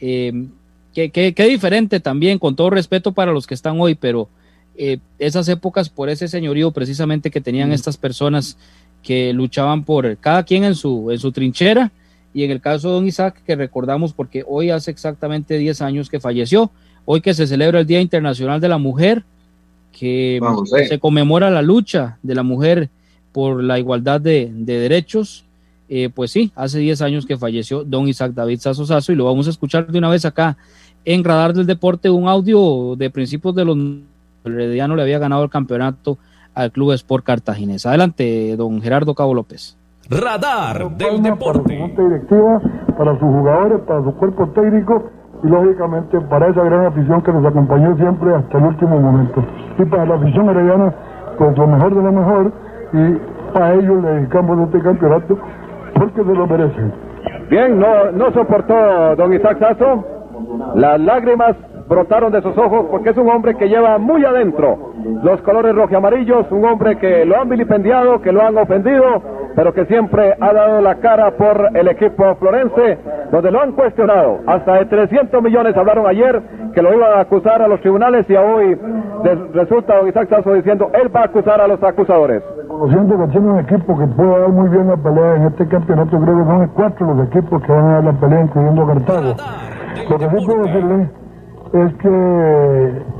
Eh, que, diferente también, con todo respeto para los que están hoy, pero eh, esas épocas por ese señorío precisamente que tenían estas personas que luchaban por cada quien en su, en su trinchera y en el caso de don Isaac que recordamos porque hoy hace exactamente 10 años que falleció, hoy que se celebra el Día Internacional de la Mujer, que se conmemora la lucha de la mujer por la igualdad de, derechos, eh, pues sí, hace 10 años que falleció don Isaac David Sazo Sazo y lo vamos a escuchar de una vez acá en Radar del Deporte, un audio de principios de los el Herediano le había ganado el campeonato al Club Sport Cartaginés. Adelante, don Gerardo Cabo López. Radar del deporte. Para su directiva, para sus jugadores, para su cuerpo técnico y lógicamente para esa gran afición que nos acompañó siempre hasta el último momento. Y para la afición herediana, pues lo mejor de lo mejor y a ellos le dedicamos este campeonato porque se lo merecen. Bien, no, no soportó don Isaac Sasso las lágrimas brotaron de sus ojos porque es un hombre que lleva muy adentro los colores rojo y amarillos, un hombre que lo han vilipendiado, que lo han ofendido, pero que siempre ha dado la cara por el equipo florense, donde lo han cuestionado. Hasta de 300 millones hablaron ayer que lo iban a acusar a los tribunales y hoy resulta don Isaac Sasso diciendo él va a acusar a los acusadores. Conociendo que tiene un equipo que puede dar muy bien la pelea en este campeonato, creo que son cuatro los equipos que van a dar la pelea, incluyendo Cartago. Lo que sí puedo decirle es que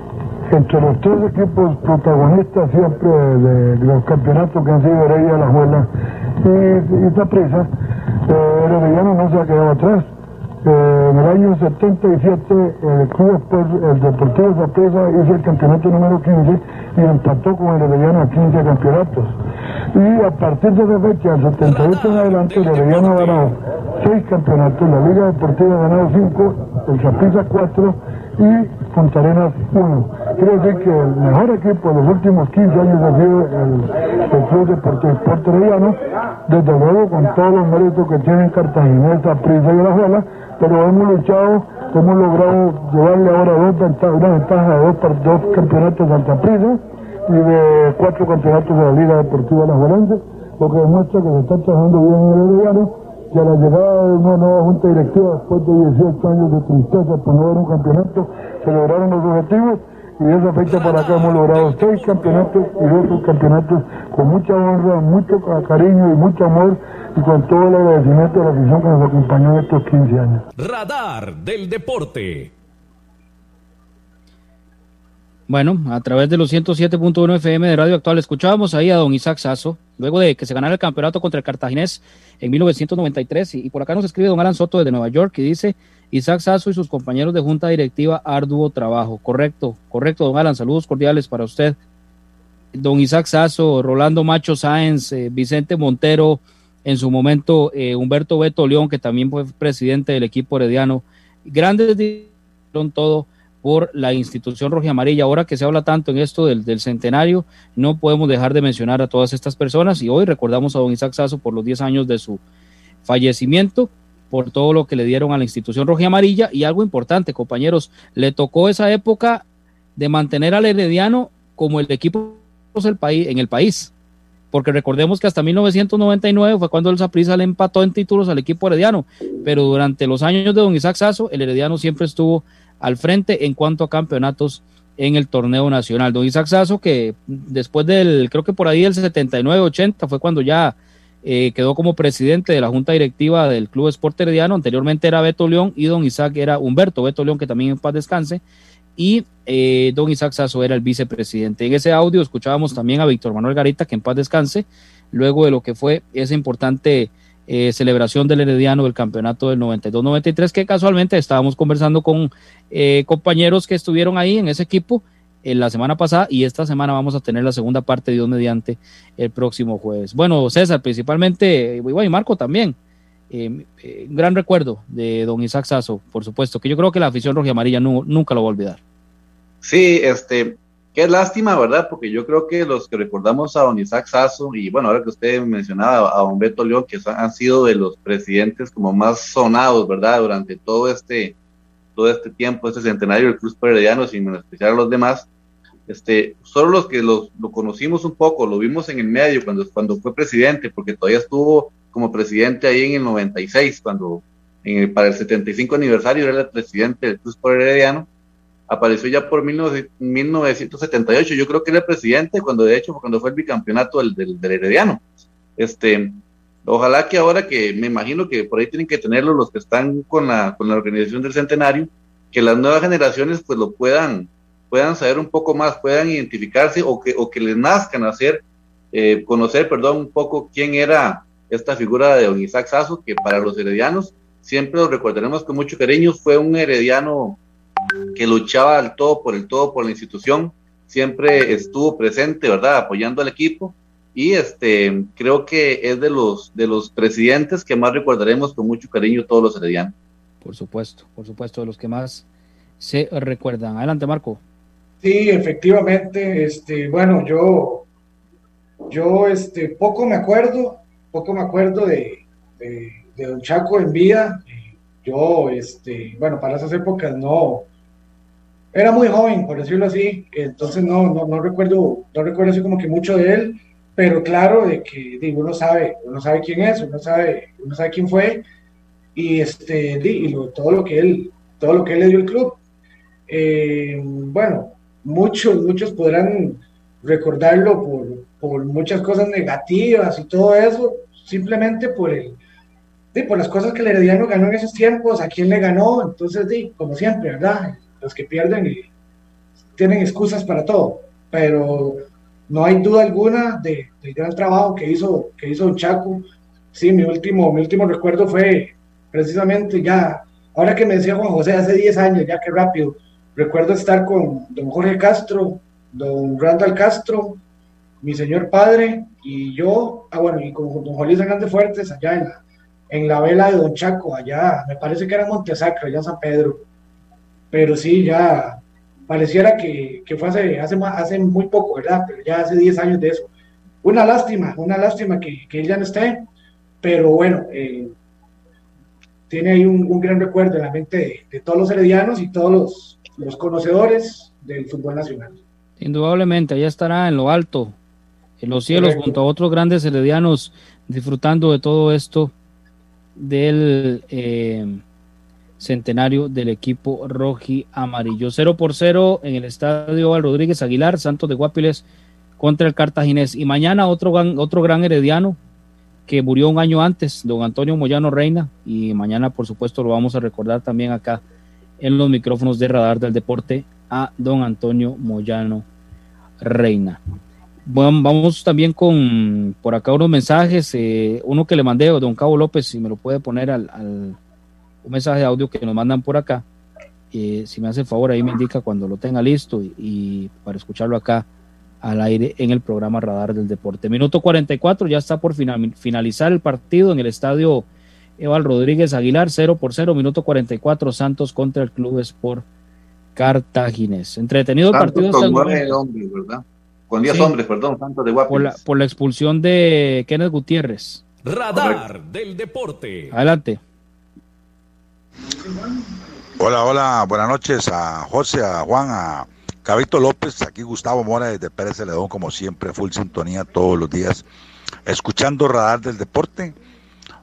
entre los tres equipos protagonistas siempre de, los campeonatos que han sido Heredia, La Juela y, y Taprisa, eh, el Herediano no se ha quedado atrás. Eh, en el año 77 el club el Deportivo Zapresa hizo el campeonato número 15 y empató con el Herediano a 15 campeonatos. Y a partir de esa fecha, el 78 en adelante, el Herediano ha ganado 6 campeonatos, la Liga Deportiva ha ganado 5, el Zaprisa 4 y Punta Arenas 1. Quiero decir que el mejor equipo de los últimos 15 años ha sido el, Club Deportivo Sport desde luego con todos los méritos que tienen Cartaginesa, Prisa y Alajuela, pero hemos luchado, hemos logrado llevarle ahora dos una ventaja de dos, dos campeonatos de Altaprisa y de cuatro campeonatos de la Liga Deportiva Alajuelense, lo que demuestra que se está trabajando bien en el Herediano que a la llegada de una nueva junta directiva después de 18 años de tristeza por no haber un campeonato, se lograron los objetivos y de esa fecha para acá hemos logrado seis campeonatos y dos campeonatos con mucha honra, mucho cariño y mucho amor y con todo el agradecimiento de la afición que nos acompañó en estos 15 años. Radar del deporte. Bueno, a través de los 107.1 FM de Radio Actual escuchábamos ahí a don Isaac Sasso, luego de que se ganara el campeonato contra el Cartaginés en 1993. Y, por acá nos escribe don Alan Soto desde Nueva York y dice, Isaac Sasso y sus compañeros de junta directiva, arduo trabajo. Correcto, correcto, don Alan, saludos cordiales para usted. Don Isaac Sasso, Rolando Macho Sáenz, eh, Vicente Montero, en su momento eh, Humberto Beto León, que también fue presidente del equipo herediano. Grandes dieron todo por la institución roja amarilla. Ahora que se habla tanto en esto del, centenario, no podemos dejar de mencionar a todas estas personas. Y hoy recordamos a don Isaac Sasso por los 10 años de su fallecimiento, por todo lo que le dieron a la institución roja amarilla y algo importante, compañeros, le tocó esa época de mantener al Herediano como el equipo en el país. Porque recordemos que hasta 1999 fue cuando el Saprissa le empató en títulos al equipo herediano, pero durante los años de don Isaac Sasso, el herediano siempre estuvo al frente en cuanto a campeonatos en el torneo nacional. Don Isaac Sasso, que después del, creo que por ahí el 79-80 fue cuando ya eh, quedó como presidente de la junta directiva del Club Esporte Herediano, anteriormente era Beto León y don Isaac era Humberto Beto León, que también en paz descanse, y eh, don Isaac Sasso era el vicepresidente. En ese audio escuchábamos también a Víctor Manuel Garita, que en paz descanse, luego de lo que fue esa importante eh, celebración del Herediano del campeonato del 92-93, que casualmente estábamos conversando con eh, compañeros que estuvieron ahí en ese equipo en la semana pasada y esta semana vamos a tener la segunda parte, Dios mediante, el próximo jueves. Bueno, César, principalmente, y Marco también. un gran recuerdo de don Isaac Sasso, por supuesto, que yo creo que la afición roja amarilla nunca lo va a olvidar. Sí, este, qué lástima, ¿verdad? Porque yo creo que los que recordamos a don Isaac Sasso y bueno, ahora que usted mencionaba a don Beto León, que han sido de los presidentes como más sonados, ¿verdad? Durante todo este, todo este tiempo, este centenario del Cruz Perediano, sin menospreciar a los demás, este, solo los que lo conocimos un poco, lo vimos en el medio cuando, cuando fue presidente, porque todavía estuvo como presidente ahí en el 96, cuando para el 75 aniversario era el presidente del Cruz Herediano, apareció ya por 1978, yo creo que era el presidente cuando de hecho cuando fue el bicampeonato del, del, Herediano. Este, ojalá que ahora que me imagino que por ahí tienen que tenerlo los que están con la, con la organización del centenario, que las nuevas generaciones pues lo puedan, puedan saber un poco más, puedan identificarse o que, o que les nazcan hacer, eh, conocer, perdón, un poco quién era esta figura de don Isaac Sasso, que para los heredianos siempre lo recordaremos con mucho cariño, fue un herediano que luchaba al todo por el todo por la institución, siempre estuvo presente, ¿verdad? Apoyando al equipo y este creo que es de los de los presidentes que más recordaremos con mucho cariño todos los heredianos. Por supuesto, por supuesto, de los que más se recuerdan. Adelante, Marco. Sí, efectivamente, este, bueno, yo yo este poco me acuerdo, poco me acuerdo de, de, de Don Chaco en vida. Yo, este, bueno, para esas épocas no, era muy joven, por decirlo así, entonces no, no, no, recuerdo, no recuerdo así como que mucho de él, pero claro de que uno sabe, uno sabe quién es, uno sabe, uno sabe quién fue, y este, y todo lo que él, todo lo que le dio al club. Eh, bueno, muchos, muchos podrán recordarlo por, por, muchas cosas negativas y todo eso, simplemente por el, por las cosas que el Herediano ganó en esos tiempos, a quién le ganó, entonces, como siempre, ¿verdad? Los que pierden y tienen excusas para todo, pero no hay duda alguna de, del gran trabajo que hizo, que hizo Chaco. Sí, mi último, mi último recuerdo fue precisamente ya, ahora que me decía Juan José, hace 10 años, ya que rápido, recuerdo estar con don Jorge Castro, don Randall Castro, mi señor padre y yo, ah bueno, y con don Luis Hernández Fuertes allá en la, en la vela de Don Chaco, allá, me parece que era Montesacro, allá en San Pedro pero sí, ya pareciera que, que fue hace, hace, hace muy poco, ¿verdad? Pero ya hace 10 años de eso. Una lástima, una lástima que, que él ya no esté, pero bueno, eh, tiene ahí un, gran recuerdo en la mente de, todos los heredianos y todos los, los, conocedores del fútbol nacional. Indudablemente, allá estará en lo alto, en los cielos, junto a otros grandes heredianos, disfrutando de todo esto del... Eh, centenario del equipo roji amarillo. 0 por 0 en el estadio Val Rodríguez Aguilar, Santos de Guapiles contra el Cartaginés. Y mañana otro gran, otro gran herediano que murió un año antes, don Antonio Moyano Reina. Y mañana, por supuesto, lo vamos a recordar también acá en los micrófonos de radar del deporte a don Antonio Moyano Reina. Bueno, vamos también con por acá unos mensajes. Eh, uno que le mandé a don Cabo López, si me lo puede poner al un mensaje de audio que nos mandan por acá. Eh, si me hace el favor, ahí me indica cuando lo tenga listo y, para escucharlo acá al aire en el programa Radar del Deporte. Minuto 44, ya está por finalizar el partido en el estadio Eval Rodríguez Aguilar, 0 por 0, minuto 44, Santos contra el Club Sport Cartagines. Entretenido el partido. Con nueve hombres, ¿verdad? Con 10 hombres, perdón, Santos de. Por la, por la expulsión de Kenneth Gutiérrez. Radar del Deporte. Adelante. Hola, hola, buenas noches a José, a Juan, a Cabito López, aquí Gustavo Mora desde Pérez Celedón, como siempre, full sintonía todos los días, escuchando Radar del Deporte.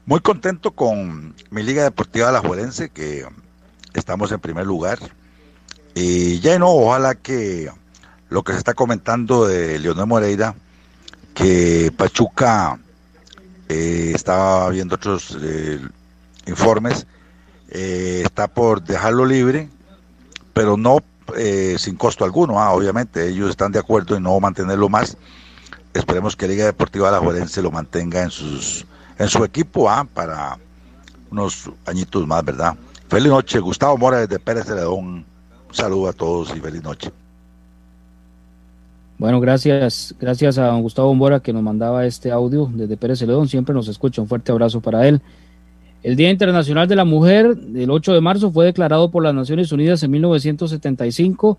Muy contento con mi Liga Deportiva de la Juelense, que estamos en primer lugar. Y ya no, ojalá que lo que se está comentando de Leonel Moreira, que Pachuca eh, estaba viendo otros eh, informes, eh, está por dejarlo libre, pero no eh, sin costo alguno, ah, obviamente, ellos están de acuerdo en no mantenerlo más. Esperemos que Liga Deportiva La Juelense lo mantenga en sus en su equipo ah, para unos añitos más, ¿verdad? Feliz noche, Gustavo Mora desde Pérez Celedón. Un saludo a todos y feliz noche. Bueno, gracias, gracias a don Gustavo Mora que nos mandaba este audio desde Pérez Celedón. Siempre nos escucha. Un fuerte abrazo para él. El Día Internacional de la Mujer, el 8 de marzo, fue declarado por las Naciones Unidas en 1975.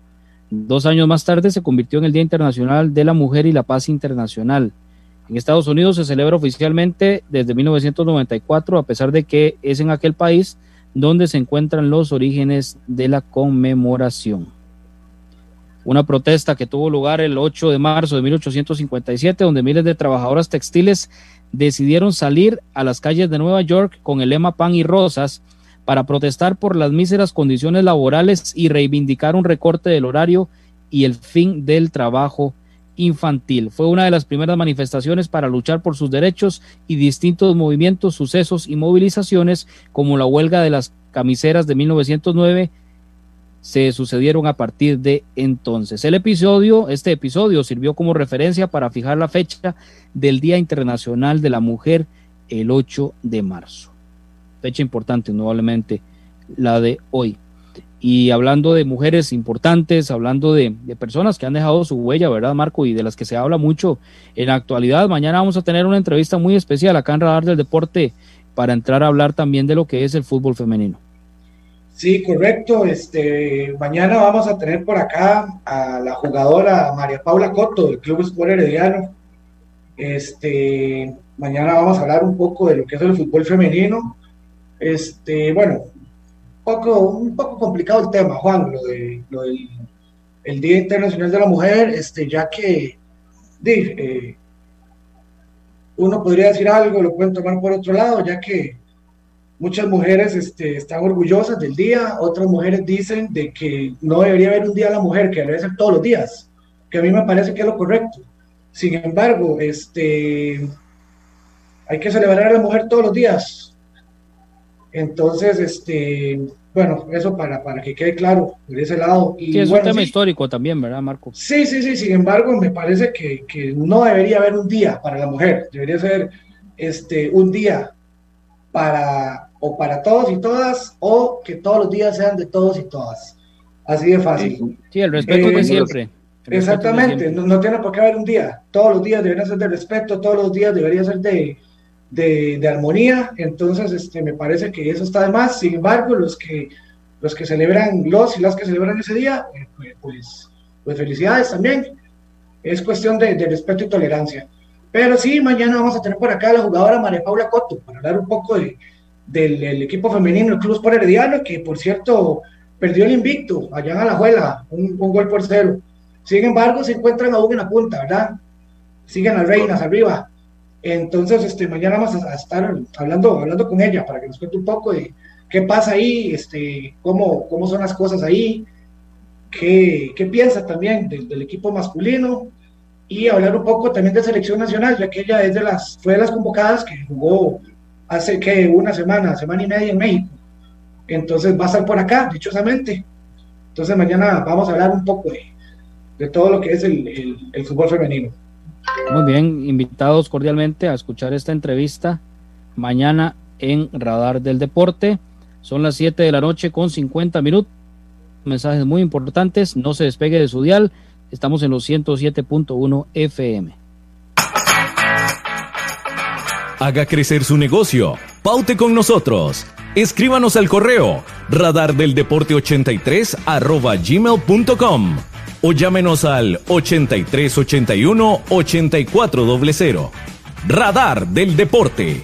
Dos años más tarde se convirtió en el Día Internacional de la Mujer y la Paz Internacional. En Estados Unidos se celebra oficialmente desde 1994, a pesar de que es en aquel país donde se encuentran los orígenes de la conmemoración. Una protesta que tuvo lugar el 8 de marzo de 1857, donde miles de trabajadoras textiles decidieron salir a las calles de Nueva York con el lema Pan y Rosas para protestar por las míseras condiciones laborales y reivindicar un recorte del horario y el fin del trabajo infantil. Fue una de las primeras manifestaciones para luchar por sus derechos y distintos movimientos, sucesos y movilizaciones como la huelga de las camiseras de 1909 se sucedieron a partir de entonces. El episodio, este episodio sirvió como referencia para fijar la fecha del Día Internacional de la Mujer el 8 de marzo. Fecha importante, indudablemente, la de hoy. Y hablando de mujeres importantes, hablando de, de, personas que han dejado su huella, ¿verdad, Marco? Y de las que se habla mucho en la actualidad. Mañana vamos a tener una entrevista muy especial acá en Radar del Deporte para entrar a hablar también de lo que es el fútbol femenino. Sí, correcto. Este, mañana vamos a tener por acá a la jugadora María Paula Coto del Club Sport Herediano. Este, mañana vamos a hablar un poco de lo que es el fútbol femenino. Este, bueno, un poco, un poco complicado el tema, Juan, lo, de, lo del el Día Internacional de la Mujer, este, ya que eh, uno podría decir algo, lo pueden tomar por otro lado, ya que Muchas mujeres este, están orgullosas del día, otras mujeres dicen de que no debería haber un día a la mujer, que debe ser todos los días, que a mí me parece que es lo correcto. Sin embargo, este, hay que celebrar a la mujer todos los días. Entonces, este, bueno, eso para, para que quede claro por ese lado. Y es un tema histórico también, ¿verdad, Marco? Sí, sí, sí, sin embargo, me parece que, que, no debería haber un día para la mujer, debería ser este, un día para o para todos y todas o que todos los días sean de todos y todas. Así de fácil. Sí, el respeto de eh, siempre. exactamente, No, tiene por qué haber un día. Todos los días deberían ser de respeto, todos los días debería ser de, de, armonía. Entonces, este, me parece que eso está de más. Sin embargo, los que, los que celebran, los y las que celebran ese día, eh, pues, pues, pues, felicidades también. Es cuestión de, de respeto y tolerancia. Pero sí, mañana vamos a tener por acá a la jugadora María Paula Coto para hablar un poco de, del, equipo femenino, el Club Sport Herediano, que por cierto perdió el invicto allá en Alajuela, un, un gol por cero. Sin embargo, se encuentran aún en la punta, ¿verdad? Siguen las reinas arriba. Entonces, este, mañana vamos a estar hablando, hablando con ella para que nos cuente un poco de qué pasa ahí, este, cómo, cómo son las cosas ahí, qué, qué piensa también del, del equipo masculino y hablar un poco también de selección nacional, ya que ella es de las, fue de las convocadas que jugó hace que una semana, semana y media en México. Entonces va a estar por acá, dichosamente. Entonces mañana vamos a hablar un poco de, todo lo que es el, el, fútbol femenino. Muy bien, invitados cordialmente a escuchar esta entrevista mañana en Radar del Deporte. Son las 7 de la noche con 50 minutos. Mensajes muy importantes. No se despegue de su dial Estamos en los 107.1 FM. Haga crecer su negocio. Paute con nosotros. Escríbanos al correo radardeldeporte83 arroba gmail.com o llámenos al 8381 8400. Radar del Deporte.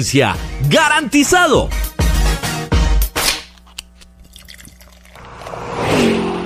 ¡Garantizado!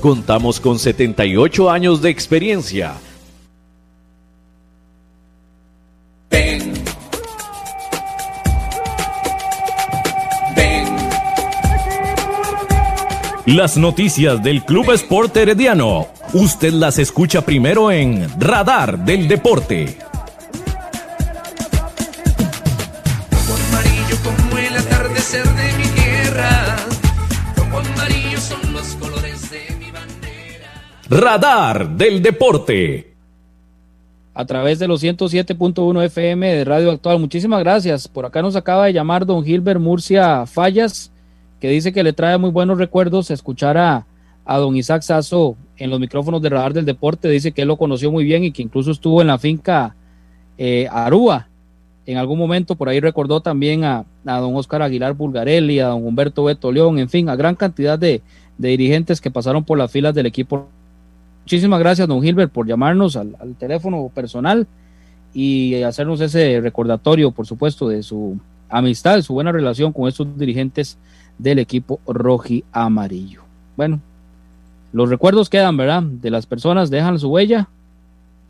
Contamos con 78 años de experiencia. Ven. Ven. Las noticias del Club Sport Herediano. Usted las escucha primero en Radar del Deporte. Radar del Deporte. a través de los 107.1 FM de Radio Actual. Muchísimas gracias. Por acá nos acaba de llamar don Gilbert Murcia Fallas, que dice que le trae muy buenos recuerdos escuchar a, a don Isaac Sasso en los micrófonos de Radar del Deporte. Dice que él lo conoció muy bien y que incluso estuvo en la finca eh. En algún momento por ahí recordó también a, a don Oscar Aguilar Bulgarelli, a don Humberto Beto León, en fin, a gran cantidad de, de dirigentes que pasaron por las filas del equipo Muchísimas gracias, don Gilbert, por llamarnos al, teléfono personal y hacernos ese recordatorio, por supuesto, de su amistad, de su buena relación con estos dirigentes del equipo roji amarillo. Bueno, los recuerdos quedan, ¿verdad? De las personas dejan su huella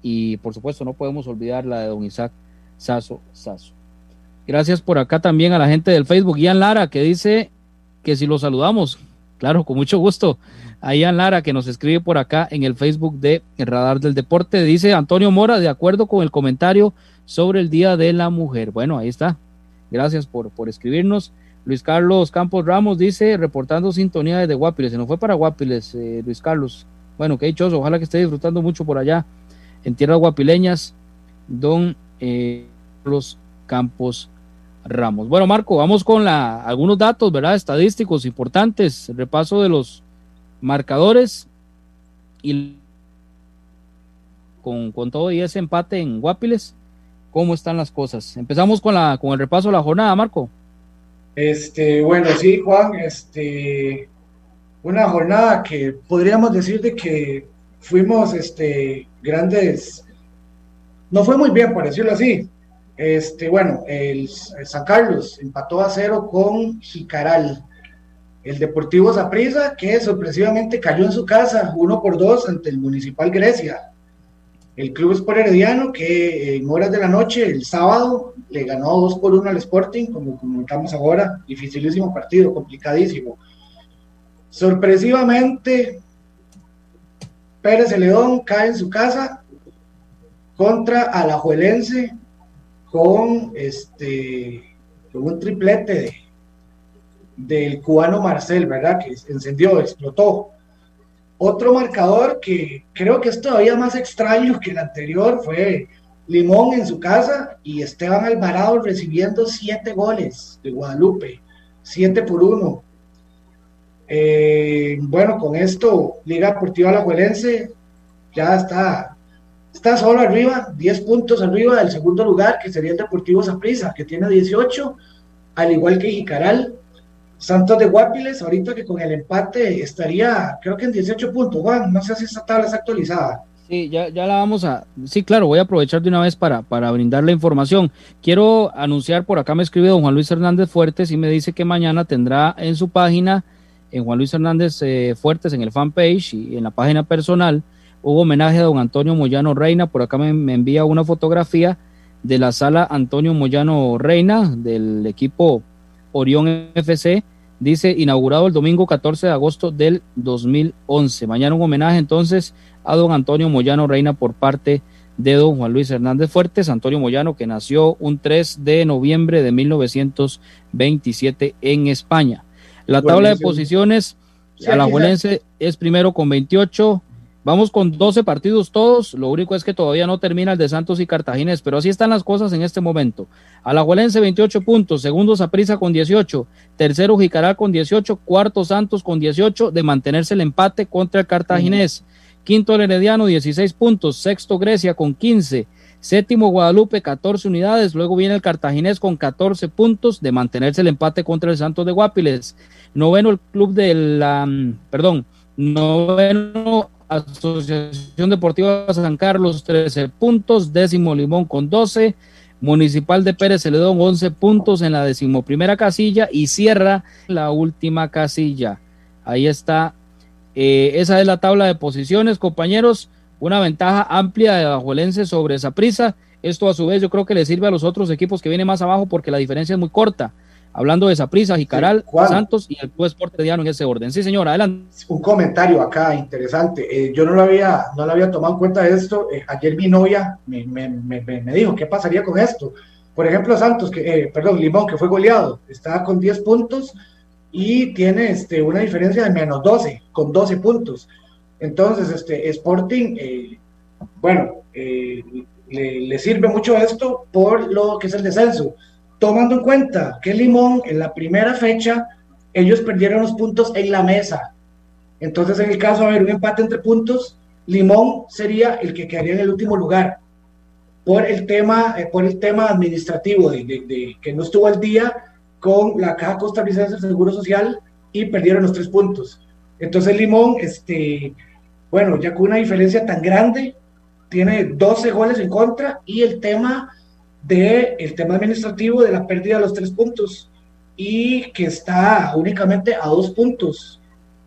y, por supuesto, no podemos olvidar la de don Isaac Sasso Sasso. Gracias por acá también a la gente del Facebook, Ian Lara, que dice que si lo saludamos, claro, con mucho gusto a Ian Lara que nos escribe por acá en el Facebook de el Radar del Deporte. Dice Antonio Mora, de acuerdo con el comentario sobre el Día de la Mujer. Bueno, ahí está. Gracias por, por escribirnos. Luis Carlos Campos Ramos dice, reportando sintonía desde Guapiles. Se nos fue para Guapiles, eh, Luis Carlos. Bueno, qué dichoso. Ojalá que esté disfrutando mucho por allá, en tierras guapileñas, don eh, los Campos Ramos. Bueno, Marco, vamos con la, algunos datos, ¿verdad? Estadísticos importantes. repaso de los marcadores y con, con todo y ese empate en Guapiles, ¿cómo están las cosas? Empezamos con, la, con el repaso de la jornada, Marco. Este, bueno, sí, Juan, este, una jornada que podríamos decir de que fuimos, este, grandes, no fue muy bien, por decirlo así. Este, bueno, el, San Carlos empató a cero con Jicaral. El Deportivo Zaprisa, que sorpresivamente cayó en su casa, uno por dos ante el Municipal Grecia. El Club Sport Herediano, que en horas de la noche, el sábado, le ganó 2 por 1 al Sporting, como comentamos ahora, dificilísimo partido, complicadísimo. Sorpresivamente, Pérez Celedón cae en su casa contra Alajuelense con este con un triplete del cubano Marcel, ¿verdad? Que encendió, explotó. Otro marcador que creo que es todavía más extraño que el anterior fue Limón en su casa y Esteban Alvarado recibiendo siete goles de Guadalupe, siete por uno. Eh, bueno, con esto, Liga Deportiva Alajuelense ya está, está solo arriba, 10 puntos arriba del segundo lugar, que sería el Deportivo Zaprisa, que tiene 18, al igual que Jicaral. Santos de Guapiles, ahorita que con el empate estaría, creo que en 18 puntos, Juan, no sé si esta tabla está actualizada. Sí, ya, ya la vamos a. Sí, claro, voy a aprovechar de una vez para, para brindar la información. Quiero anunciar, por acá me escribe don Juan Luis Hernández Fuertes y me dice que mañana tendrá en su página, en Juan Luis Hernández eh, Fuertes, en el fanpage y en la página personal, hubo homenaje a don Antonio Moyano Reina. Por acá me, me envía una fotografía de la sala Antonio Moyano Reina del equipo Orión FC dice inaugurado el domingo 14 de agosto del 2011. Mañana un homenaje entonces a don Antonio Moyano Reina por parte de don Juan Luis Hernández Fuertes, Antonio Moyano que nació un 3 de noviembre de 1927 en España. La tabla de posiciones, Alajuelense es primero con 28, Vamos con 12 partidos todos. Lo único es que todavía no termina el de Santos y Cartaginés, pero así están las cosas en este momento. Alajuelense 28 puntos, segundo Saprisa con 18, tercero Jicaral con 18, cuarto Santos con 18 de mantenerse el empate contra el Cartaginés. Quinto el Herediano 16 puntos, sexto Grecia con 15, séptimo Guadalupe 14 unidades, luego viene el Cartaginés con 14 puntos de mantenerse el empate contra el Santos de Guapiles. Noveno el club de la, perdón, noveno Asociación Deportiva San Carlos 13 puntos, décimo Limón con 12, Municipal de Pérez Celedón 11 puntos en la decimoprimera casilla y cierra la última casilla. Ahí está, eh, esa es la tabla de posiciones, compañeros, una ventaja amplia de Bajuelense sobre esa prisa. Esto a su vez yo creo que le sirve a los otros equipos que vienen más abajo porque la diferencia es muy corta hablando de Saprisa, Jicaral, Santos y el Club Esporte Diano en ese orden. Sí, señora, adelante. Un comentario acá interesante. Eh, yo no lo había, no lo había tomado en cuenta de esto. Eh, ayer mi novia me, me, me, me, dijo qué pasaría con esto. Por ejemplo, Santos, que, eh, perdón, Limón, que fue goleado, está con 10 puntos y tiene este, una diferencia de menos 12, con 12 puntos. Entonces, este Sporting, bueno, le, le sirve mucho esto por lo que es el descenso tomando en cuenta que Limón en la primera fecha ellos perdieron los puntos en la mesa. Entonces, en el caso de haber un empate entre puntos, Limón sería el que quedaría en el último lugar por el tema, eh, por el tema administrativo de, que no estuvo al día con la Caja Costarricense del Seguro Social y perdieron los tres puntos. Entonces Limón, este, bueno, ya con una diferencia tan grande, tiene 12 goles en contra y el tema del el tema administrativo de la pérdida de los tres puntos y que está únicamente a dos puntos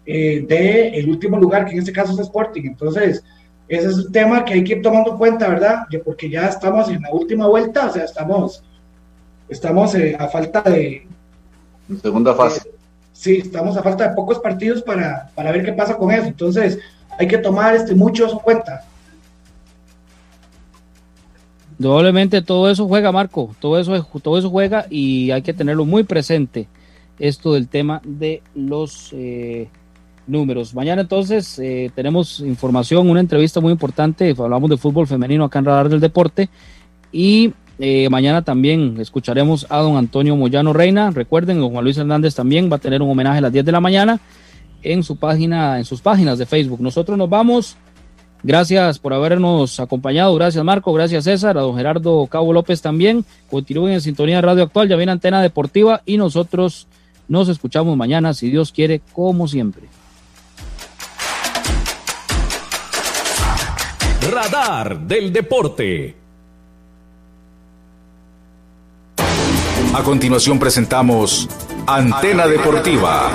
eh, del el último lugar, que en este caso es Sporting. Entonces, ese es un tema que hay que ir tomando cuenta, ¿verdad? Porque ya estamos en la última vuelta, o sea, estamos, estamos eh, a falta de... Segunda fase. sí, estamos a falta de pocos partidos para, para ver qué pasa con eso. Entonces, hay que tomar este, mucho eso en cuenta. Doblemente todo eso juega, Marco, todo eso, todo eso juega y hay que tenerlo muy presente. esto del tema de los eh, números. Mañana entonces eh, tenemos información, una entrevista muy importante, hablamos de fútbol femenino acá en Radar del Deporte y eh, mañana también escucharemos a don Antonio Moyano Reina. Recuerden, don Juan Luis Hernández también va a tener un homenaje a las 10 de la mañana en su página, en sus páginas de Facebook. Nosotros nos vamos. Gracias por habernos acompañado. Gracias, Marco. Gracias, César. A don Gerardo Cabo López también. Continúen en sintonía de Radio Actual. Ya viene Antena Deportiva y nosotros nos escuchamos mañana, si Dios quiere, como siempre. Radar del Deporte. A continuación presentamos Antena Deportiva.